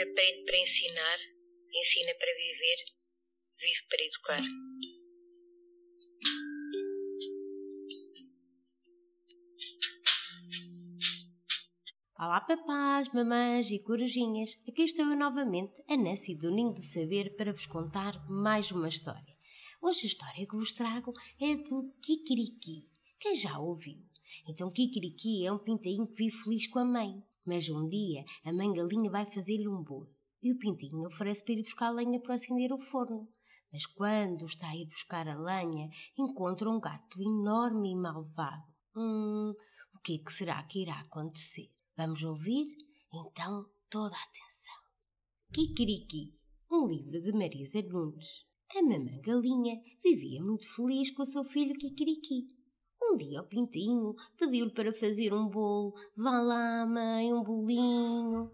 aprende para ensinar, ensina para viver, vive para educar. Olá papás, mamães e corujinhas, aqui estou eu novamente, a Nancy do Ninho do Saber, para vos contar mais uma história. Hoje a história que vos trago é do Kikiriki. Quem já ouviu? Então Kikiriki é um pintainho que vive feliz com a mãe. Mas um dia a mãe galinha vai fazer-lhe um bolo. E o pintinho oferece para ir buscar lenha para acender o forno. Mas quando está a ir buscar a lenha, encontra um gato enorme e malvado. Hum, o que é que será que irá acontecer? Vamos ouvir? Então, toda a atenção. Kikiriki, um livro de Marisa Nunes. A mamã galinha vivia muito feliz com o seu filho Kikiriki. Um dia o pintinho pediu-lhe para fazer um bolo. Vá lá, mãe, um bolinho.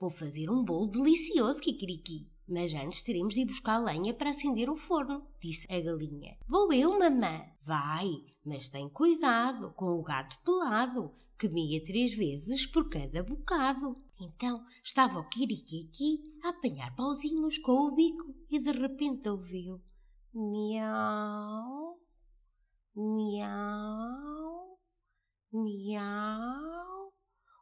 Vou fazer um bolo delicioso, Kikiriki. Mas antes teremos de ir buscar lenha para acender o forno, disse a galinha. Vou eu, mamã. Vai, mas tem cuidado com o gato pelado que mia três vezes por cada bocado. Então estava o Kirikiki a apanhar pauzinhos com o bico e de repente ouviu miau, miau, miau.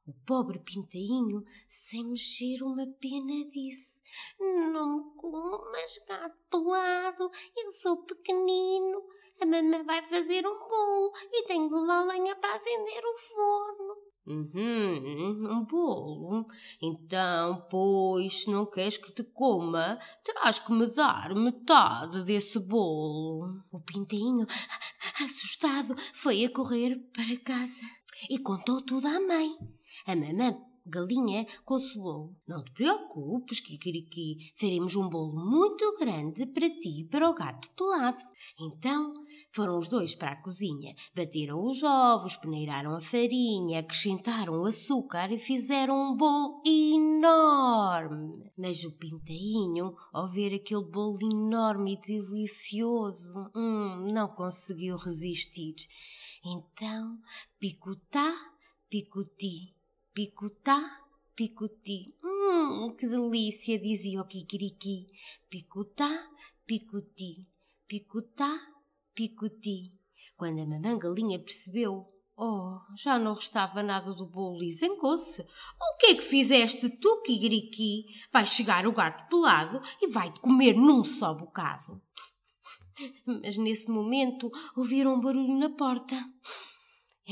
O pobre pintainho, sem mexer uma pena, disse: Não me comas, gato pelado, eu sou pequenino. A mamãe vai fazer um bolo e tenho de levar lenha para acender o forno. Uhum, um bolo. Então, pois, se não queres que te coma, terás que me dar metade desse bolo. O pintinho, assustado, foi a correr para casa e contou tudo à mãe. A mamãe Galinha consolou. Não te preocupes, Kikiriki. Faremos um bolo muito grande para ti e para o gato pelado. Então foram os dois para a cozinha. Bateram os ovos, peneiraram a farinha, acrescentaram o açúcar e fizeram um bolo enorme. Mas o pintainho, ao ver aquele bolo enorme e delicioso, hum, não conseguiu resistir. Então, picotá, picoti Picotá, picuti. Hum, que delícia, dizia o Kikiriki. Picotá, picuti. Picotá, picuti. Quando a mamã galinha percebeu, oh, já não restava nada do bolo e zangou-se. O que é que fizeste tu, Kikiriki? Vai chegar o gato pelado e vai-te comer num só bocado. Mas nesse momento ouviram um barulho na porta.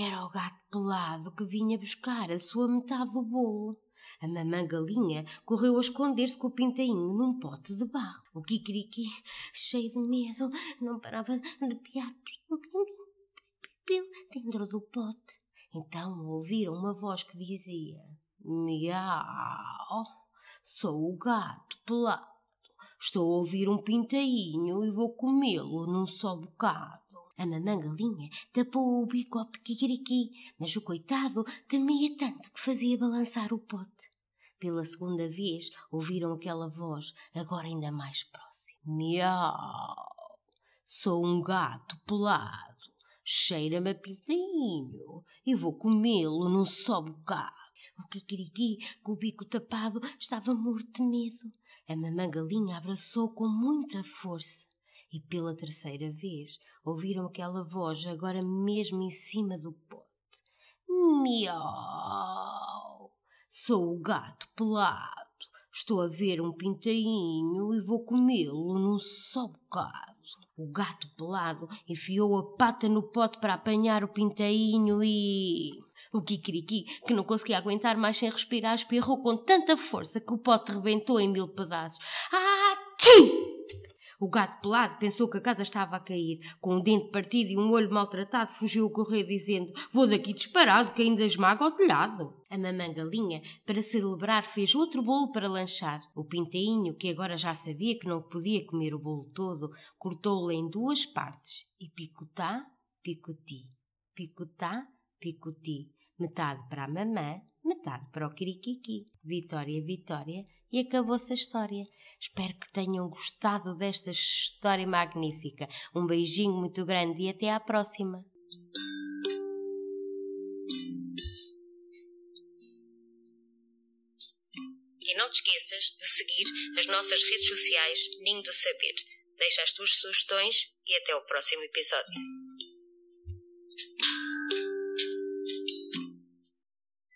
Era o gato pelado que vinha buscar a sua metade do bolo. A mamã galinha correu a esconder-se com o pintainho num pote de barro. O Kikiriki, cheio de medo, não parava de piar dentro do pote. Então ouviram uma voz que dizia: Miau, sou o gato pelado. Estou a ouvir um pintainho e vou comê-lo num só bocado. A mamã galinha tapou o bico ao Kikiriki, mas o coitado temia tanto que fazia balançar o pote. Pela segunda vez ouviram aquela voz, agora ainda mais próxima. Miau! Sou um gato pelado. Cheira-me a pintainho e vou comê-lo num só bocado. O Kikiriki, com o bico tapado, estava morto de medo. A mamã galinha abraçou com muita força e pela terceira vez ouviram aquela voz agora mesmo em cima do pote. Miau! Sou o gato pelado. Estou a ver um pintainho e vou comê-lo num só bocado. O gato pelado enfiou a pata no pote para apanhar o pintainho e. O Kikiriki, que não conseguia aguentar mais sem respirar, espirrou com tanta força que o pote rebentou em mil pedaços. Ah, tchim! O gato pelado pensou que a casa estava a cair. Com um dente partido e um olho maltratado, fugiu a correr, dizendo: Vou daqui disparado, que ainda esmaga o telhado. A mamã galinha, para celebrar, fez outro bolo para lanchar. O pintainho, que agora já sabia que não podia comer o bolo todo, cortou-o em duas partes e picotá, picoti, picotá, picoti. Metade para a mamã, metade para o Kirikiki. Vitória, Vitória e acabou-se a história. Espero que tenham gostado desta história magnífica. Um beijinho muito grande e até à próxima. E não te esqueças de seguir as nossas redes sociais Ninho do Saber. Deixa as tuas sugestões e até o próximo episódio.